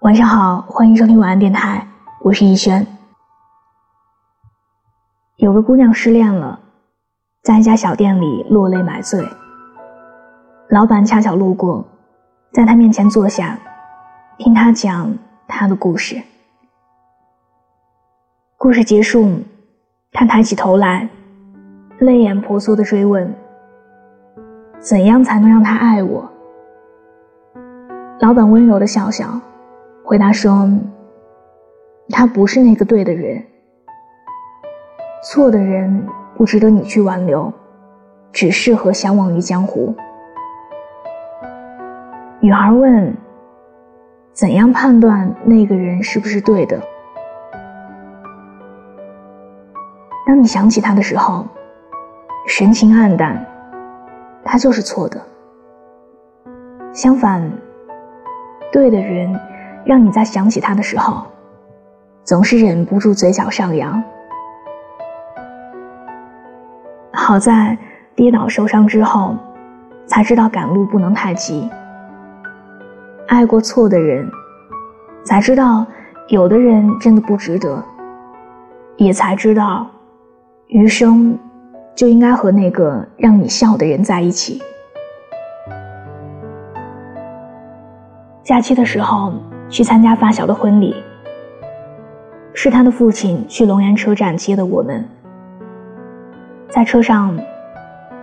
晚上好，欢迎收听晚安电台，我是逸轩。有个姑娘失恋了，在一家小店里落泪买醉。老板恰巧路过，在她面前坐下，听她讲她的故事。故事结束，她抬起头来，泪眼婆娑的追问：“怎样才能让他爱我？”老板温柔的笑笑。回答说：“他不是那个对的人，错的人不值得你去挽留，只适合相忘于江湖。”女孩问：“怎样判断那个人是不是对的？当你想起他的时候，神情黯淡，他就是错的。相反，对的人。”让你在想起他的时候，总是忍不住嘴角上扬。好在跌倒受伤之后，才知道赶路不能太急。爱过错的人，才知道有的人真的不值得，也才知道，余生就应该和那个让你笑的人在一起。假期的时候。去参加发小的婚礼，是他的父亲去龙岩车站接的我们。在车上，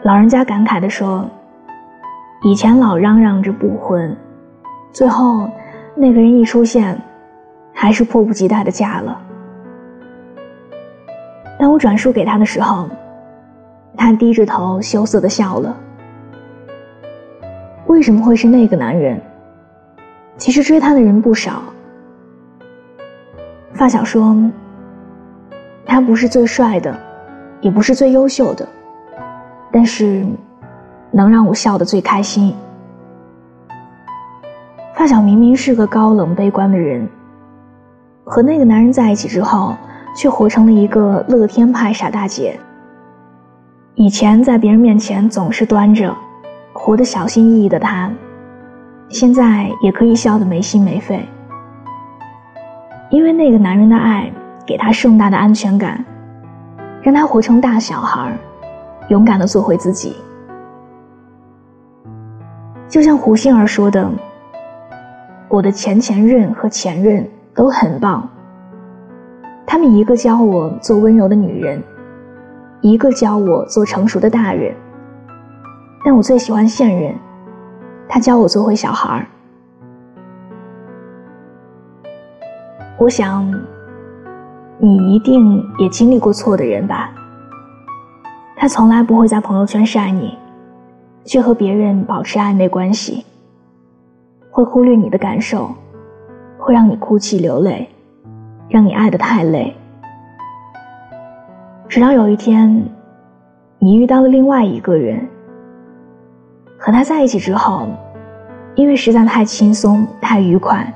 老人家感慨地说：“以前老嚷嚷着不婚，最后那个人一出现，还是迫不及待的嫁了。”当我转述给他的时候，他低着头羞涩的笑了。为什么会是那个男人？其实追他的人不少。发小说，他不是最帅的，也不是最优秀的，但是能让我笑得最开心。发小明明是个高冷悲观的人，和那个男人在一起之后，却活成了一个乐天派傻大姐。以前在别人面前总是端着，活得小心翼翼的他。现在也可以笑得没心没肺，因为那个男人的爱给他盛大的安全感，让他活成大小孩，勇敢的做回自己。就像胡杏儿说的：“我的前前任和前任都很棒，他们一个教我做温柔的女人，一个教我做成熟的大人，但我最喜欢现任。”他教我做回小孩儿。我想，你一定也经历过错的人吧？他从来不会在朋友圈晒你，却和别人保持暧昧关系，会忽略你的感受，会让你哭泣流泪，让你爱的太累。直到有一天，你遇到了另外一个人。和他在一起之后，因为实在太轻松、太愉快，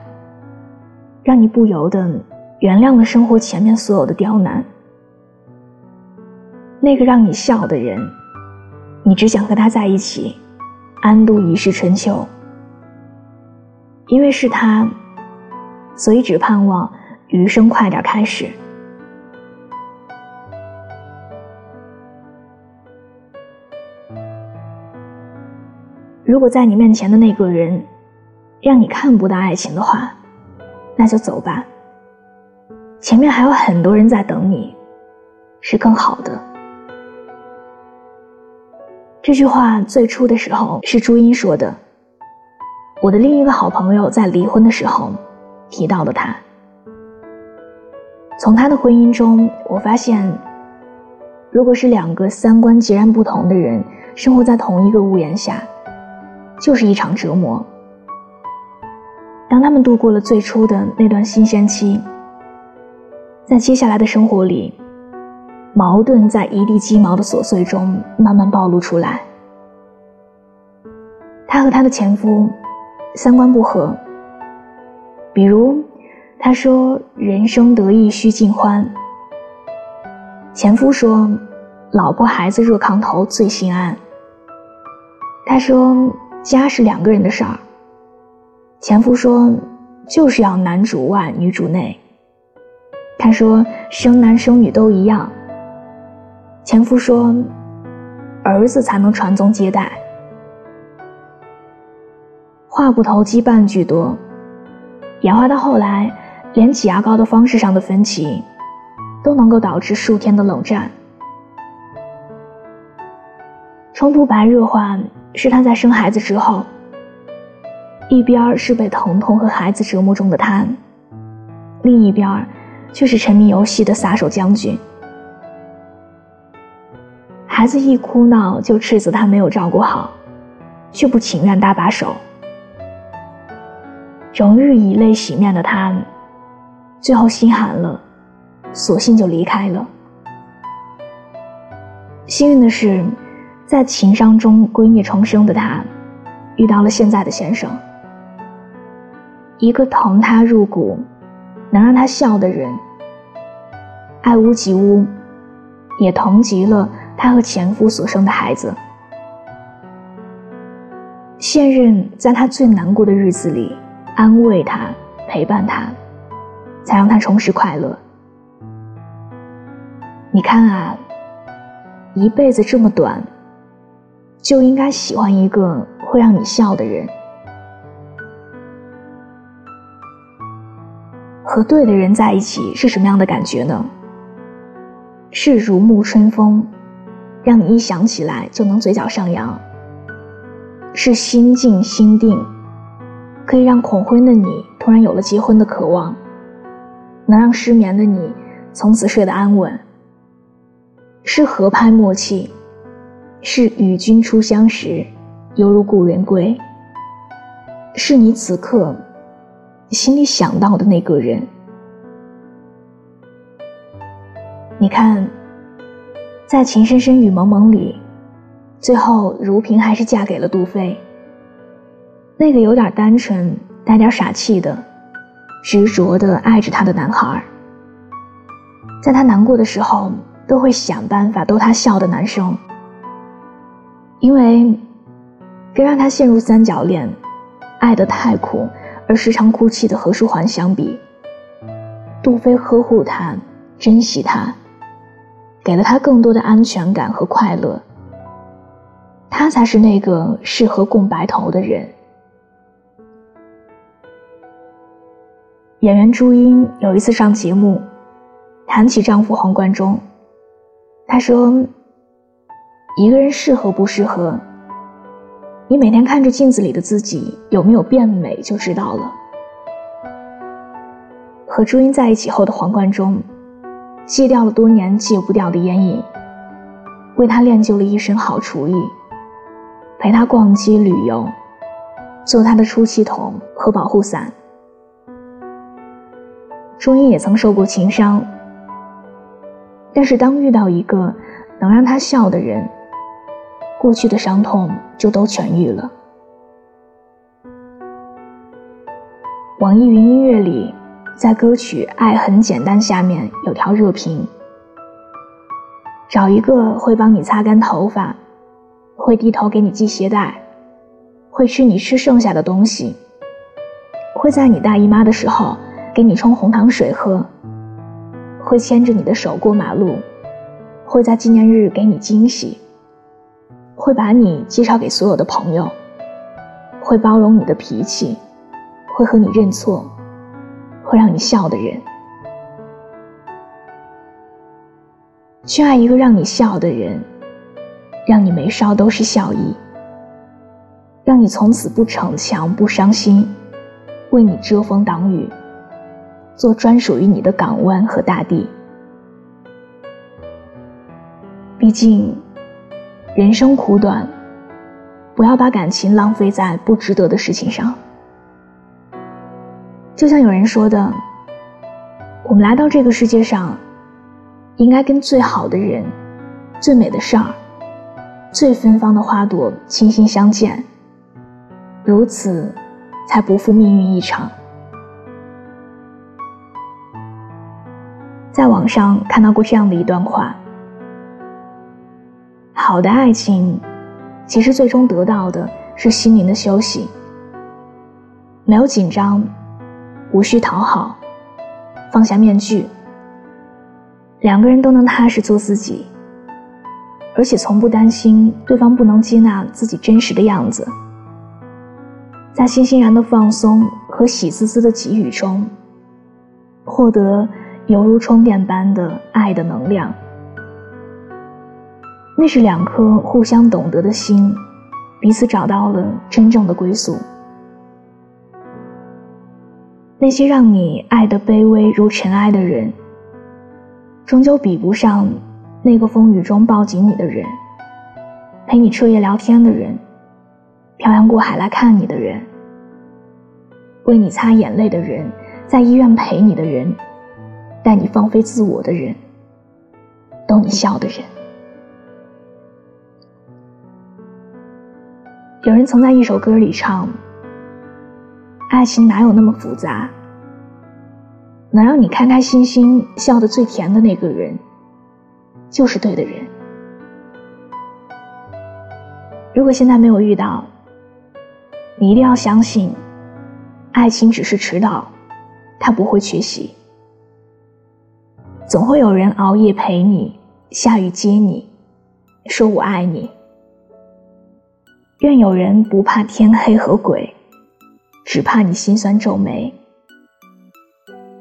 让你不由得原谅了生活前面所有的刁难。那个让你笑的人，你只想和他在一起，安度一世春秋。因为是他，所以只盼望余生快点开始。如果在你面前的那个人，让你看不到爱情的话，那就走吧。前面还有很多人在等你，是更好的。这句话最初的时候是朱茵说的。我的另一个好朋友在离婚的时候提到了他。从他的婚姻中，我发现，如果是两个三观截然不同的人生活在同一个屋檐下。就是一场折磨。当他们度过了最初的那段新鲜期，在接下来的生活里，矛盾在一地鸡毛的琐碎中慢慢暴露出来。她和她的前夫三观不合，比如，她说人生得意须尽欢，前夫说老婆孩子热炕头最心安。他说。家是两个人的事儿。前夫说：“就是要男主外女主内。他说生男生女都一样。前夫说，儿子才能传宗接代。话不投机半句多，演化到后来，连挤牙膏的方式上的分歧，都能够导致数天的冷战。冲突白热化是他在生孩子之后，一边是被疼痛和孩子折磨中的他，另一边却是沉迷游戏的撒手将军。孩子一哭闹就斥责他没有照顾好，却不情愿搭把手。终日以泪洗面的他，最后心寒了，索性就离开了。幸运的是。在情伤中闺蜜重生的她，遇到了现在的先生，一个疼他入骨、能让他笑的人，爱屋及乌，也疼极了他和前夫所生的孩子。现任在他最难过的日子里安慰他、陪伴他，才让他重拾快乐。你看啊，一辈子这么短。就应该喜欢一个会让你笑的人，和对的人在一起是什么样的感觉呢？是如沐春风，让你一想起来就能嘴角上扬；是心静心定，可以让恐婚的你突然有了结婚的渴望，能让失眠的你从此睡得安稳；是合拍默契。是与君初相识，犹如故人归。是你此刻心里想到的那个人。你看，在《情深深雨蒙蒙里，最后如萍还是嫁给了杜飞。那个有点单纯、带点傻气的、执着的爱着他的男孩，在他难过的时候都会想办法逗他笑的男生。因为，跟让他陷入三角恋、爱得太苦而时常哭泣的何书桓相比，杜飞呵护他、珍惜他，给了他更多的安全感和快乐。他才是那个适合共白头的人。演员朱茵有一次上节目，谈起丈夫黄贯中，她说。一个人适合不适合，你每天看着镜子里的自己有没有变美就知道了。和朱茵在一起后的黄贯中，戒掉了多年戒不掉的烟瘾，为她练就了一身好厨艺，陪她逛街旅游，做她的出气筒和保护伞。朱茵也曾受过情伤，但是当遇到一个能让她笑的人。过去的伤痛就都痊愈了。网易云音乐里，在歌曲《爱很简单》下面有条热评：找一个会帮你擦干头发，会低头给你系鞋带，会吃你吃剩下的东西，会在你大姨妈的时候给你冲红糖水喝，会牵着你的手过马路，会在纪念日给你惊喜。会把你介绍给所有的朋友，会包容你的脾气，会和你认错，会让你笑的人。去爱一个让你笑的人，让你眉梢都是笑意，让你从此不逞强不伤心，为你遮风挡雨，做专属于你的港湾和大地。毕竟。人生苦短，不要把感情浪费在不值得的事情上。就像有人说的，我们来到这个世界上，应该跟最好的人、最美的事儿、最芬芳的花朵倾心相见，如此，才不负命运一场。在网上看到过这样的一段话。好的爱情，其实最终得到的是心灵的休息。没有紧张，无需讨好，放下面具，两个人都能踏实做自己，而且从不担心对方不能接纳自己真实的样子，在欣欣然的放松和喜滋滋的给予中，获得犹如充电般的爱的能量。那是两颗互相懂得的心，彼此找到了真正的归宿。那些让你爱得卑微如尘埃的人，终究比不上那个风雨中抱紧你的人，陪你彻夜聊天的人，漂洋过海来看你的人，为你擦眼泪的人，在医院陪你的人，带你放飞自我的人，逗你笑的人。有人曾在一首歌里唱：“爱情哪有那么复杂？能让你开开心心笑得最甜的那个人，就是对的人。如果现在没有遇到，你一定要相信，爱情只是迟到，它不会缺席。总会有人熬夜陪你，下雨接你，说我爱你。”愿有人不怕天黑和鬼，只怕你心酸皱眉。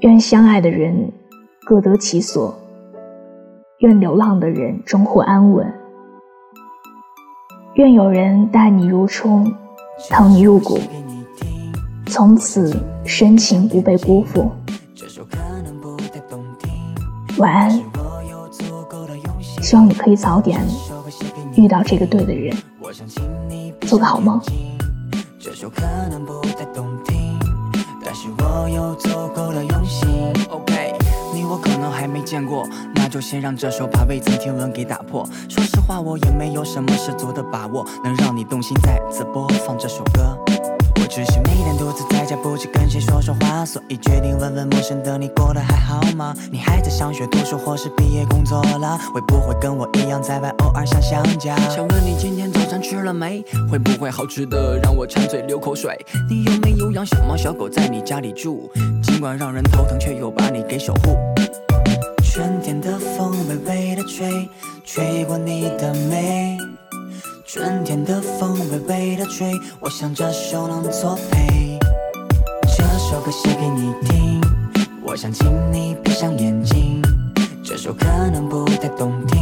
愿相爱的人各得其所，愿流浪的人终获安稳。愿有人待你如初，疼你入骨，从此深情不被辜负。晚安，希望你可以早点遇到这个对的人。做个好梦。这首可能不太动听，但是我有足够的用心。OK，你我可能还没见过，那就先让这首把未曾听闻给打破。说实话，我也没有什么十足的把握，能让你动心再次播放这首歌。只是每天独自在家，不知跟谁说说话，所以决定问问陌生的你过得还好吗？你还在上学读书，或是毕业工作了？会不会跟我一样在外偶尔想想家？想问你今天早餐吃了没？会不会好吃的让我馋嘴流口水？你有没有养小猫小狗在你家里住？尽管让人头疼，却又把你给守护。春天的风微微的吹，吹过你的眉。春天的风微微的吹，我想这首能作陪。这首歌写给你听，我想请你闭上眼睛。这首可能不太动听，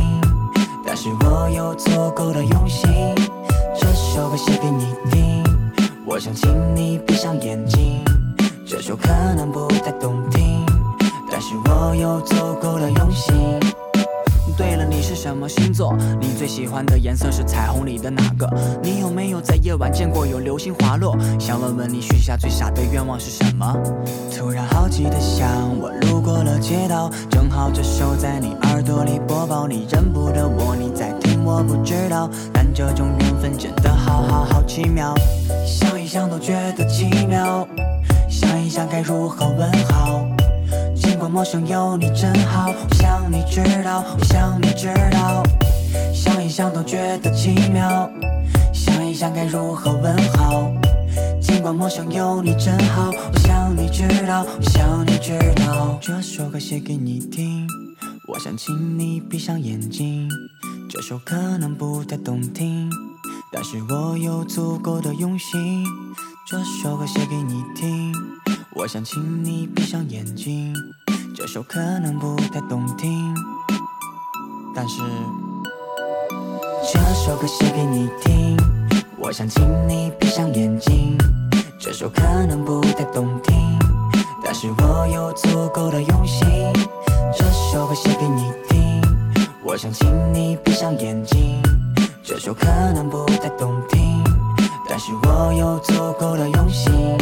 但是我有足够的用心。这首歌写给你听，我想请你闭上眼睛。这首可能不太动听，但是我有足够的用心。对了，你是什么星座？你最喜欢的颜色是彩虹里的哪个？你有没有在夜晚见过有流星滑落？想问问你许下最傻的愿望是什么？突然好奇的想，我路过了街道，正好这首在你耳朵里播报，你认不得我，你在听我不知道，但这种缘分真的好好好奇妙，想一想都觉得奇妙，想一想该如何问好。尽管陌生有你真好，我想你知道，我想你知道，想一想都觉得奇妙，想一想该如何问好。尽管陌生有你真好，我想你知道，我想你知道。这首歌写给你听，我想请你闭上眼睛。这首可能不太动听，但是我有足够的用心。这首歌写给你听。我想请你闭上眼睛，这首可能不太动听，但是这首歌写给你听。我想请你闭上眼睛，这首可能不太动听，但是我有足够的用心。这首歌写给你听。我想请你闭上眼睛，这首可能不太动听，但是我有足够的用心。